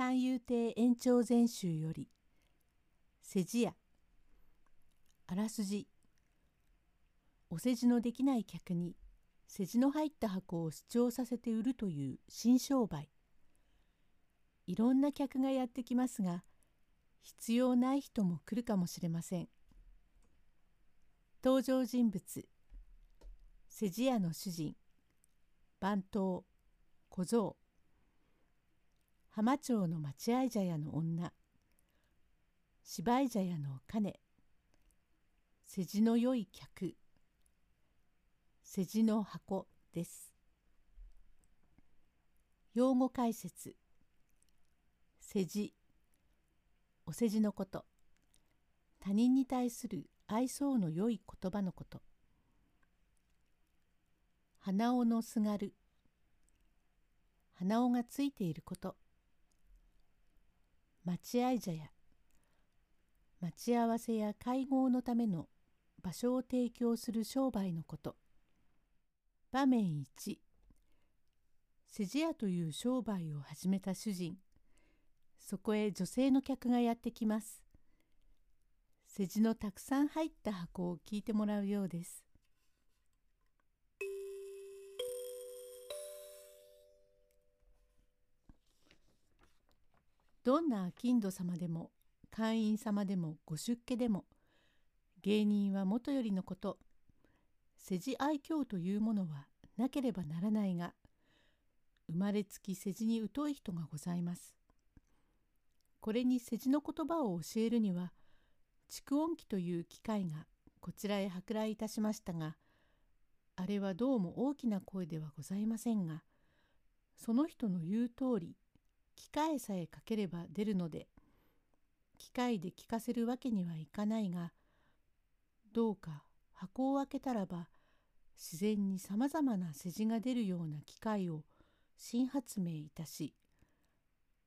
三遊亭延長全集より世辞屋あらすじお世辞のできない客に世辞の入った箱を主張させて売るという新商売。いろんな客がやってきますが必要ない人も来るかもしれません。登場人物世辞屋の主人番頭小僧。浜町の待合茶屋の女。芝居茶屋の金。世辞の良い客。世辞の箱です。用語解説。世辞。お世辞のこと。他人に対する愛想の良い言葉のこと。鼻緒のすがる。鼻緒がついていること。待合茶屋。待ち合わせや会合のための場所を提供する商売のこと。場面1世辞屋という商売を始めた主人。そこへ女性の客がやってきます。世辞のたくさん入った箱を聞いてもらうようです。どんな金土様でも会員様でもご出家でも芸人はもとよりのこと世辞愛嬌というものはなければならないが生まれつき世辞に疎い人がございます。これに世辞の言葉を教えるには蓄音機という機械がこちらへ舶来いたしましたがあれはどうも大きな声ではございませんがその人の言う通り機械さえかければ出るので機械で聞かせるわけにはいかないがどうか箱を開けたらば自然にさまざまな世辞が出るような機械を新発明いたし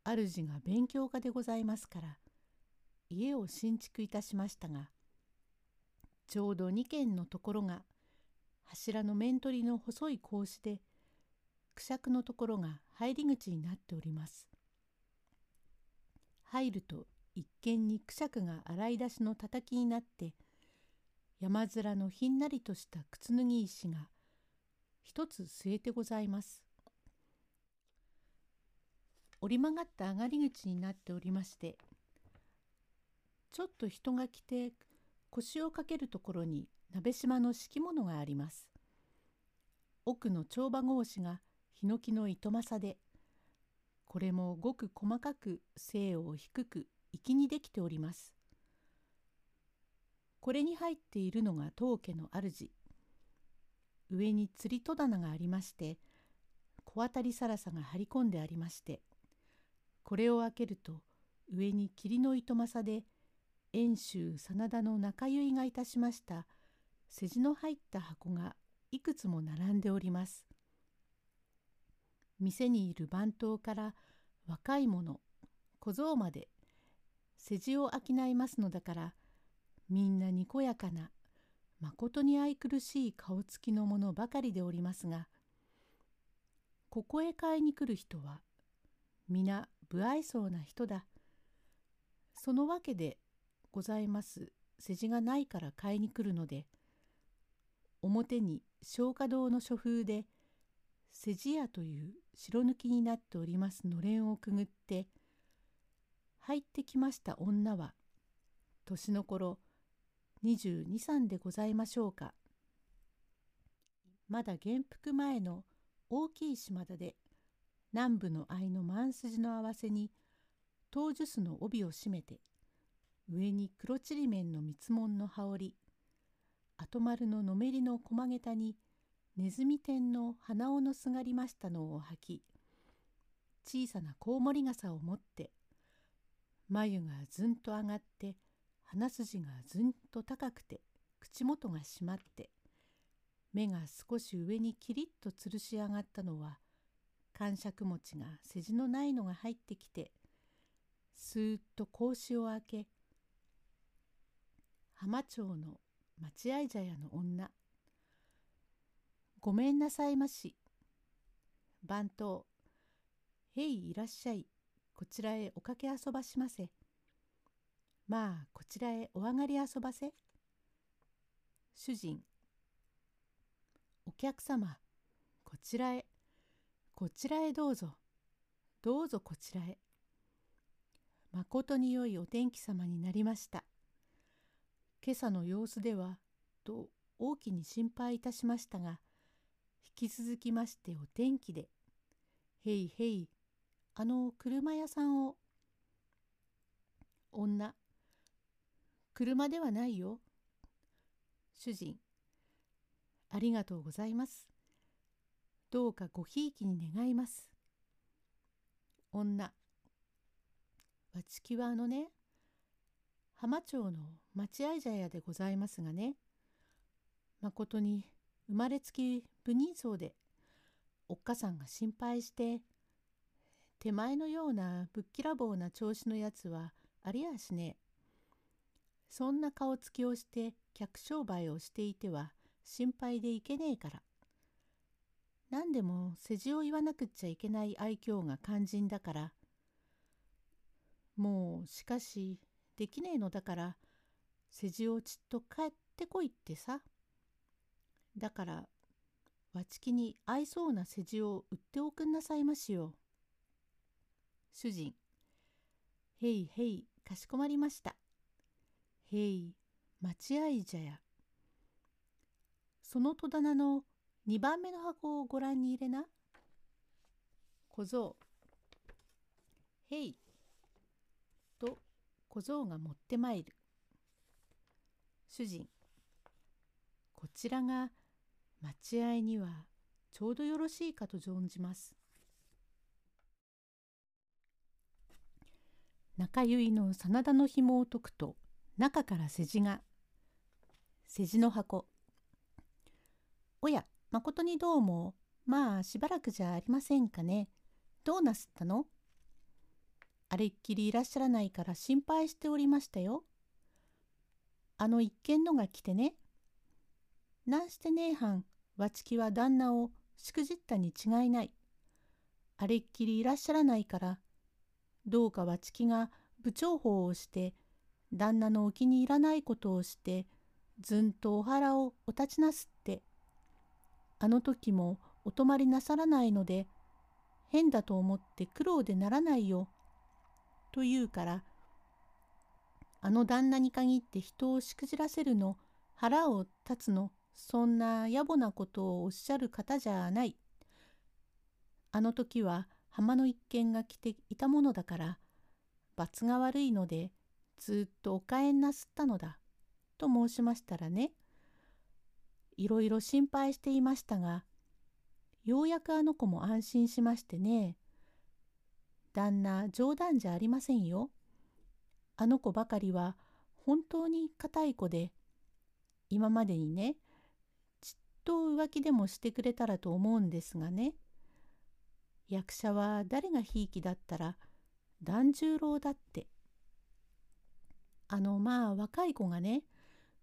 主が勉強家でございますから家を新築いたしましたがちょうど2軒のところが柱の面取りの細い格子でくしゃくのところが入り口になっております。入ると一見にくしゃくが洗い出しのたたきになって山面のひんなりとした靴脱ぎ石が一つ据えてございます。折り曲がった上がり口になっておりましてちょっと人が来て腰をかけるところに鍋島の敷物があります。奥の帳場格子がヒノキの糸政でこれもごく細かく精を低く粋にできております。これに入っているのが当家の主。上に釣り戸棚がありまして小当たりさらさが張り込んでありましてこれを開けると上に霧の糸政で遠州真田の中結がいたしました世辞の入った箱がいくつも並んでおります。店にいる番頭から若い者小僧まで世辞を商いますのだからみんなにこやかなまことに愛くるしい顔つきのものばかりでおりますがここへ買いに来る人は皆不愛想な人だ。そのわけでございます世辞がないから買いに来るので表に松花堂の書風で世辞屋という白抜きになっておりますのれんをくぐって入ってきました女は年の頃22、3でございましょうか。まだ元服前の大きい島田で南部の藍の万筋の合わせに当樹の帯を締めて上に黒ちりめんの蜜門の羽織後丸ののめりの駒げたにネズミ天の鼻緒のすがりましたのを履き小さなコウモリ傘を持って眉がずんと上がって鼻筋がずんと高くて口元が締まって目が少し上にキリッと吊るし上がったのは感触持ちが世辞のないのが入ってきてスーッと格子を開け浜町の待合茶屋の女ごめんなさいまし番頭へいいらっしゃいこちらへおかけ遊ばしませ。まあこちらへお上がり遊ばせ。主人。お客様、こちらへ、こちらへどうぞ。どうぞこちらへ。まことに良いお天気様になりました。今朝の様子では、と大きに心配いたしましたが、き続きましてお天気で、へいへい、あの車屋さんを。女、車ではないよ。主人、ありがとうございます。どうかごひいきに願います。女、わちきはあのね、浜町の待合茶屋でございますがね、まことに生まれつき不人相で、おっかさんが心配して、手前のようなぶっきらぼうな調子のやつはありやしねえ。そんな顔つきをして客商売をしていては心配でいけねえから。何でも世辞を言わなくっちゃいけない愛嬌が肝心だから。もうしかしできねえのだから世辞をちっと帰ってこいってさ。だからわちきに合いそうな世辞を売っておくんなさいましよ。主人。へいへいかしこまりました。へい待合茶屋。その戸棚の2番目の箱をご覧に入れな。小僧。へい。と小僧が持ってまいる。主人。こちらが待合にはちょうどよろしいかと存じます。中結の真田の紐を解くと中から世辞が世辞の箱おやまことにどうもまあしばらくじゃありませんかね。どうなすったのあれっきりいらっしゃらないから心配しておりましたよ。あの一軒のが来てねなんしてねえはん。わちきは旦那をしくじったに違いない。あれっきりいらっしゃらないからどうかわちきが部長法をして旦那のお気に入らないことをしてずんとお腹をお立ちなすって。あの時もお泊まりなさらないので変だと思って苦労でならないよ。と言うからあの旦那に限って人をしくじらせるの腹を立つの。そんな野暮なことをおっしゃる方じゃない。あの時は浜の一軒が来ていたものだから罰が悪いのでずっとお帰んなすったのだ。と申しましたらね、いろいろ心配していましたが、ようやくあの子も安心しましてね、旦那冗談じゃありませんよ。あの子ばかりは本当に固い子で、今までにね、と浮気でもしてくれたらと思うんですがね、役者は誰がひいきだったら團十郎だって。あのまあ若い子がね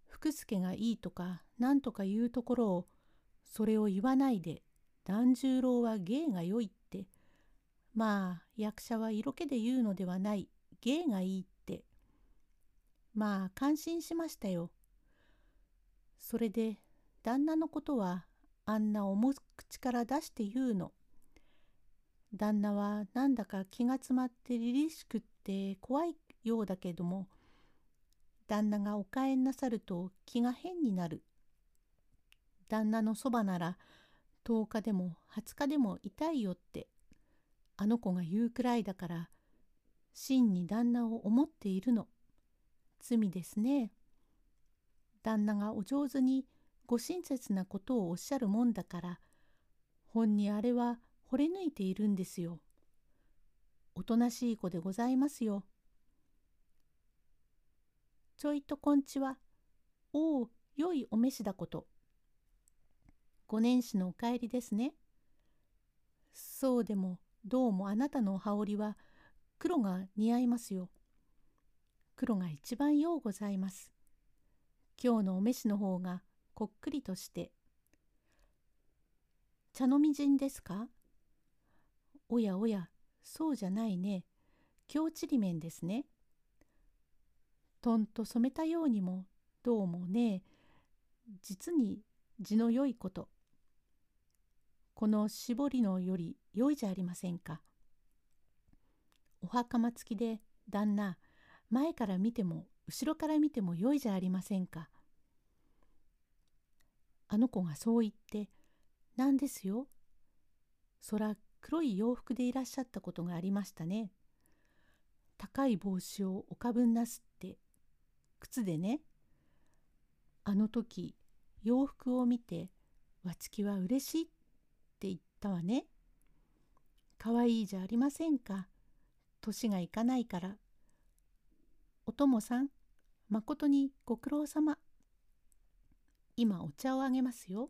福助がいいとかなんとか言うところをそれを言わないで團十郎は芸が良いって。まあ役者は色気で言うのではない芸がいいって。まあ感心しましたよ。それで旦那のことはあんな重口から出して言うの。旦那はなんだか気が詰まって凛々しくって怖いようだけども旦那がお帰んなさると気が変になる。旦那のそばなら10日でも20日でも痛いよってあの子が言うくらいだから真に旦那を思っているの。罪ですね。旦那がお上手にご親切なことをおっしゃるもんだから本にあれは惚れ抜いているんですよ。おとなしい子でございますよ。ちょいとこんちは。おお、良いお召しだこと。五年始のお帰りですね。そうでも、どうもあなたのお羽織は黒が似合いますよ。黒が一番ようございます。今日のお召しの方がこっくりとして。茶のみじんですか？おやおや、そうじゃないね。京ちりめんですね。とんと染めたようにもどうもね実に字の良いこと。この絞りのより良いじゃありませんか。お袴付きで旦那前から見ても後ろから見ても良いじゃありませんか。あの子がそう言って「なんですよ。そら黒い洋服でいらっしゃったことがありましたね。高い帽子をおかぶんなすって靴でねあの時洋服を見てわちきはうれしいって言ったわね。かわいいじゃありませんか。年がいかないから。お供さん、まことにご苦労様。今お茶をあげますよ。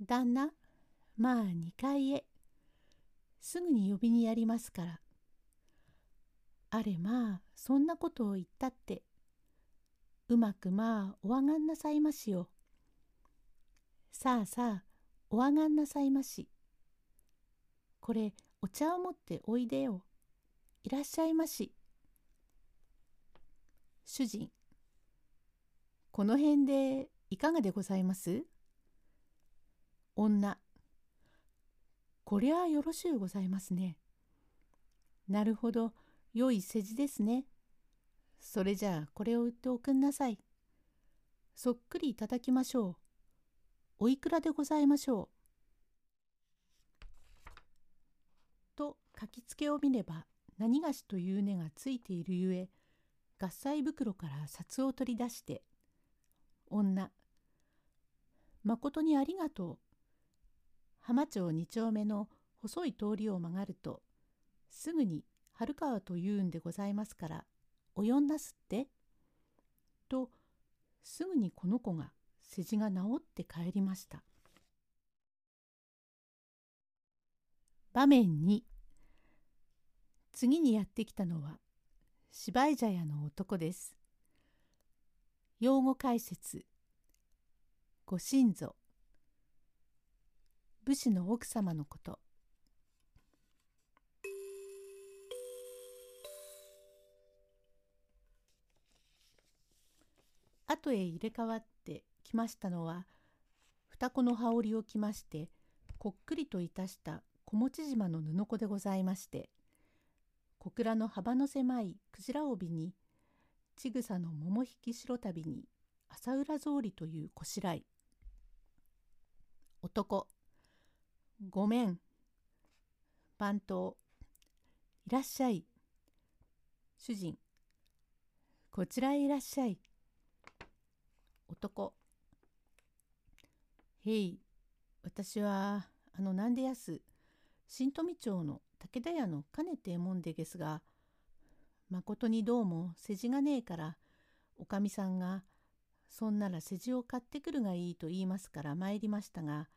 旦那、まあ2階へ。すぐに呼びにやりますから。あれまあそんなことを言ったってうまくまあおあがんなさいましよ。さあさあおあがんなさいまし。これお茶を持っておいでよ。いらっしゃいまし。主人この辺でいかがでございます？女こりゃあよろしゅうございますね。なるほど。良い世辞ですね。それじゃあこれを売っておくんなさい。そっくりいただきましょう。おいくらでございましょう？と書きつけを見れば何菓子という根がついているゆえ合菜袋から札を取り出して「女まことにありがとう」浜町二丁目の細い通りを曲がるとすぐに春川と言うんでございますからお呼んなすって。とすぐにこの子が世辞が治って帰りました。場面に次にやってきたのは芝居茶屋の男です。用語解説。ご神祖武士の奥様のこと。後へ入れ替わってきましたのは双子の羽織を着ましてこっくりといたした小持島の布子でございまして小倉の幅の狭い鯨帯にちぐさの桃引き白旅に朝浦草履というこしらい男。ごめん。番頭。いらっしゃい。主人。こちらへいらっしゃい。男。へい。私はあのなんでやす。新富町の武田屋の兼ねてもんでですがまことにどうも世辞がねえからおかみさんがそんなら世辞を買ってくるがいいと言いますから参りましたが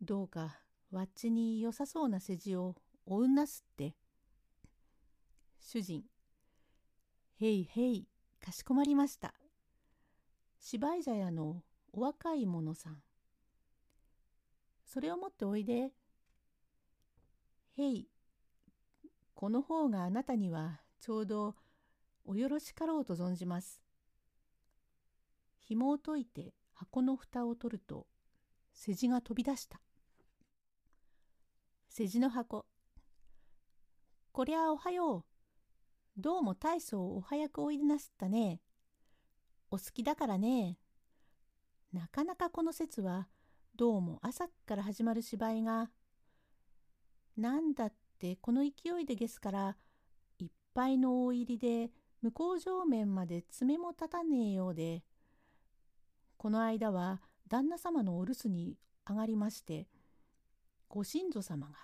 どうかわっちに良さそうな世辞をおうんなすって主人へいへいかしこまりました芝居茶屋のお若い者さん。それを持っておいで。へい、この方があなたにはちょうどおよろしかろうと存じます。紐を解いて箱の蓋を取ると世辞が飛び出した。世辞の箱。こりゃおはよう。どうも大層お早くおいでなすったね。お好きだからね。なかなかこの説はどうも朝から始まる芝居がなんだってこの勢いでですからぱいの大入りで向こう上面まで爪も立たねえようでこの間は旦那様のお留守に上がりましてご神祖様が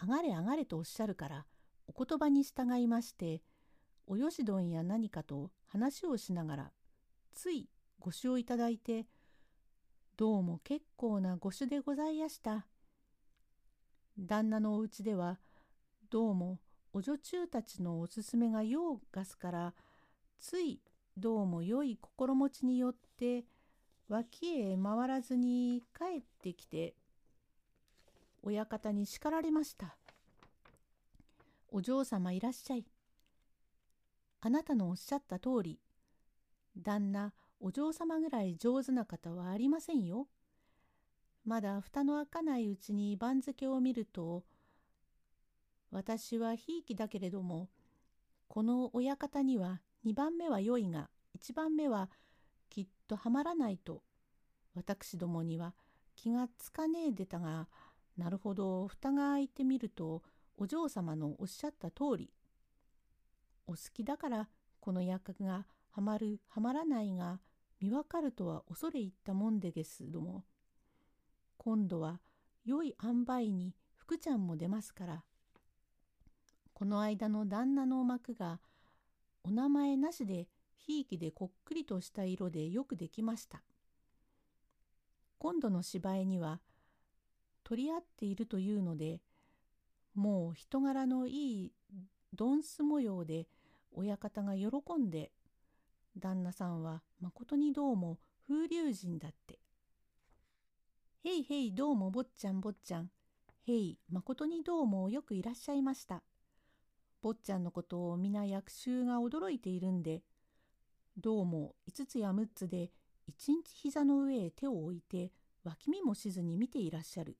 上がれ上がれとおっしゃるからお言葉に従いましておよしどんや何かと話をしながらついご酒をいただいて、どうも結構なご酒でございやした。旦那のお家では、どうもお女中たちのおすすめが用をがすから、ついどうも良い心持ちによって、脇へ回らずに帰ってきて、親方に叱られました。お嬢様いらっしゃい。あなたのおっしゃった通り、旦那、お嬢様ぐらい上手な方はありませんよ。まだ蓋の開かないうちに番付を見ると、私はひいきだけれども、この親方には2番目は良いが、1番目はきっとはまらないと、私どもには気がつかねえでたが、なるほど、蓋が開いてみると、お嬢様のおっしゃった通り。お好きだからこの役がはまるはまらないが見分かるとは恐れ入ったもんでですども今度は良い塩梅に福ちゃんも出ますからこの間の旦那の幕がお名前なしでひいきでこっくりとした色でよくできました。今度の芝居には取り合っているというのでもう人柄のいいドンス模様で親方が喜んで旦那さんはまことにどうも風流人だって。へいへいどうも坊ちゃん坊ちゃん。へいまことにどうもよくいらっしゃいました。坊ちゃんのことを皆役衆が驚いているんで、どうも5つや6つで一日膝の上へ手を置いて脇見もしずに見ていらっしゃる。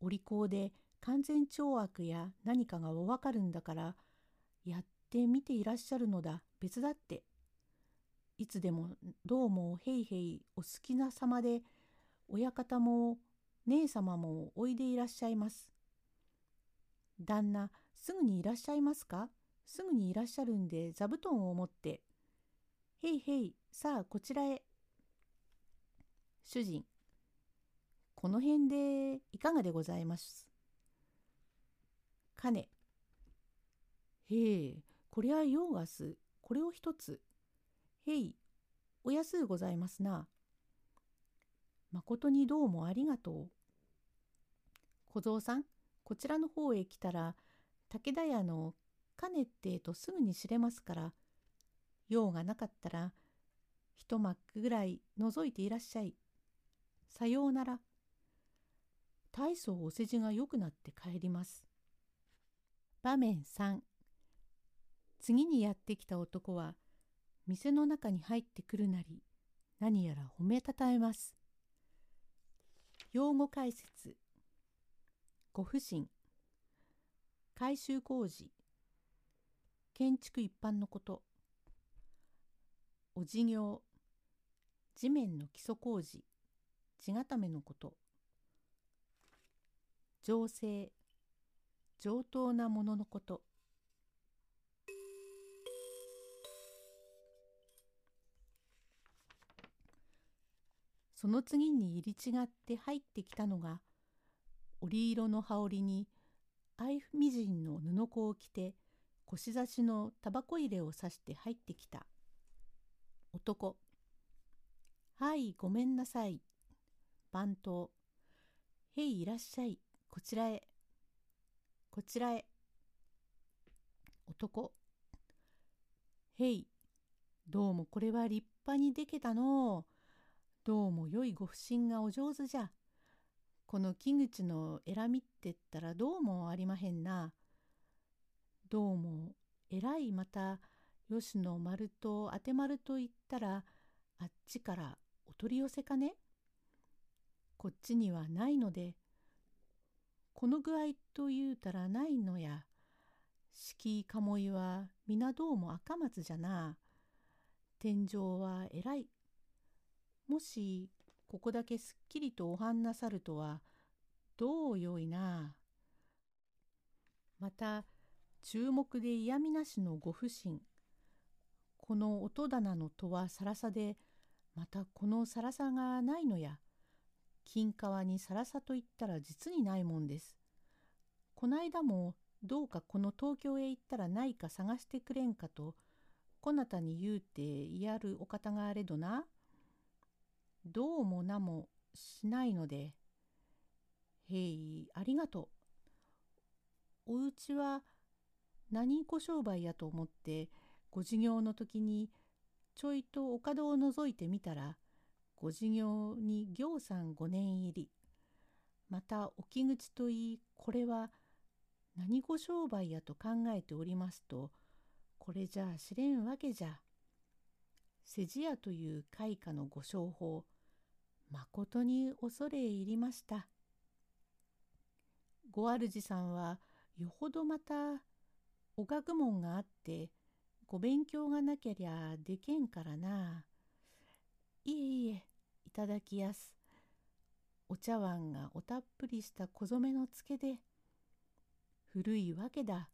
お利口で完全懲悪や何かがおわかるんだからやって見ていらっしゃるのだ別だっていつでもどうもへいへいお好きな様で親方も姉様もおいでいらっしゃいます。旦那すぐにいらっしゃいますか？すぐにいらっしゃるんで座布団を持って「へいへいさあこちらへ」主人この辺でいかがでございます？かね。へえ、こりゃ用がす、これを一つ。へい、お安うございますな。まことにどうもありがとう。小僧さん、こちらの方へ来たら、武田屋の金ってとすぐに知れますから、用がなかったら、一幕ぐらい覗いていらっしゃい。さようなら。大層お世辞が良くなって帰ります。場面3次にやってきた男は店の中に入ってくるなり何やら褒めたたえます。用語解説ご不審改修工事。建築一般のこと。お事業。地面の基礎工事。地固めのこと。情勢。上等なもののこと。その次に入り違って入ってきたのが織色の羽織に愛みじんの布子を着て腰差しのタバコ入れをさして入ってきた男はいごめんなさい番頭へいいらっしゃいこちらへこちらへ。男。へい。どうもこれは立派にでけたのうどうも良いご婦人がお上手じゃ。この木口の選みってったらどうもありまへんな。どうも偉いまた吉野丸と当て丸と言ったらあっちからお取り寄せかねこっちにはないのでこの具合と言うたらないのや。敷居鴨居は皆どうも赤松じゃな。天井は偉い。もしここだけすっきりとおはんなさるとはどうよいな。また注目で嫌みなしのご不審。この音棚の戸はさらさでまたこのさらさがないのや。金川にさらさと言ったら実にないもんです。こないだもどうかこの東京へ行ったらないか探してくれんかとこなたに言うてやるお方があれどな。どうもなもしないので。へい、ありがとう。おうちは何ご商売やと思ってご授業の時にちょいとお門を覗いてみたらご事業に行さん5年入りまた置き口といいこれは何ご商売やと考えておりますとこれじゃあ知れんわけじゃ。世辞屋という開花のご商法まことに恐れ入りました。ご主さんはよほどまたお学問があってご勉強がなけりゃでけんからな。いえいえいただきやす。お茶碗がおたっぷりした小染めのつけで古いわけだ。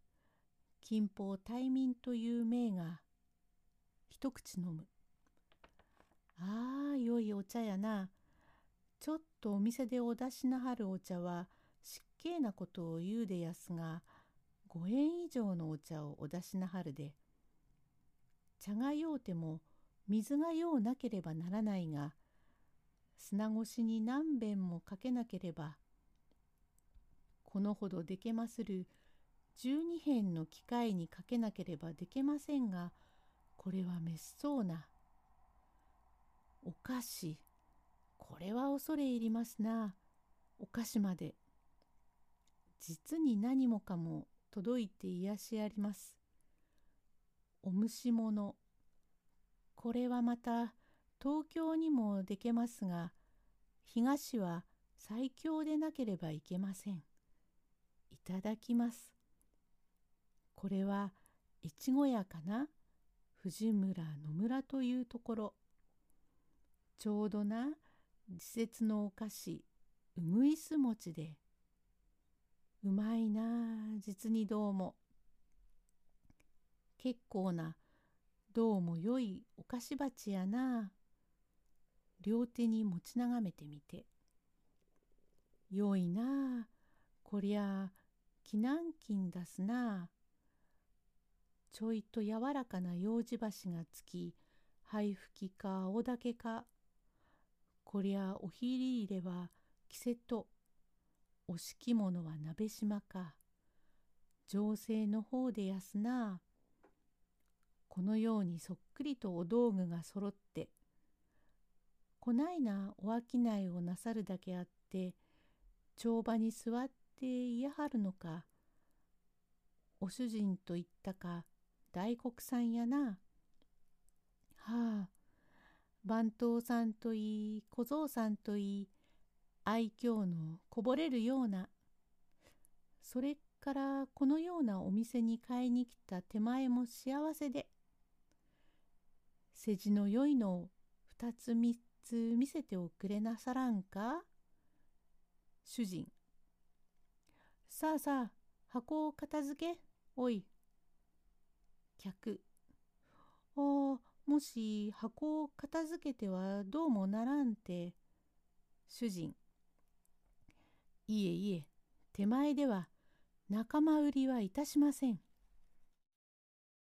近方大民という名が一口飲む。ああ良いお茶やな。ちょっとお店でお出しなはるお茶は失敬なことを言うでやすが5円以上のお茶をお出しなはるで茶がようても水がようなければならないが砂越しに何べんもかけなければこのほどでけまする12辺の機械にかけなければでけませんがこれはめっそうな。お菓子。これは恐れ入りますな。お菓子まで。実に何もかも届いて癒しあります。お蒸し物。これはまた東京にもでけますが東は最強でなければいけません。いただきます。これは越後屋かな？藤村野村というところ。ちょうどな時節のお菓子うぐいす餅で。うまいな実にどうも。結構などうも良いお菓子鉢やな。両手に持ち眺めてみて。良いなこりゃ紀南金出すな。ちょいと柔らかな楊枝箸がつき灰吹きか青竹かこりゃおひり入れは着せと。お敷物は鍋島か。情勢の方でやすな。このようにそっくりとお道具がそろって。こないなお商いをなさるだけあって帳場に座っていやはるのか。お主人と言ったか大黒さんやな。番頭さんといい小僧さんといい愛嬌のこぼれるようなそれからこのようなお店に買いに来た手前も幸せで世辞の良いのを二つ三つ見せておくれなさらんか主人。さあさあ箱を片付け。おい客。おおもし箱を片付けてはどうもならんて。主人。いえいえ、手前では仲間売りはいたしません。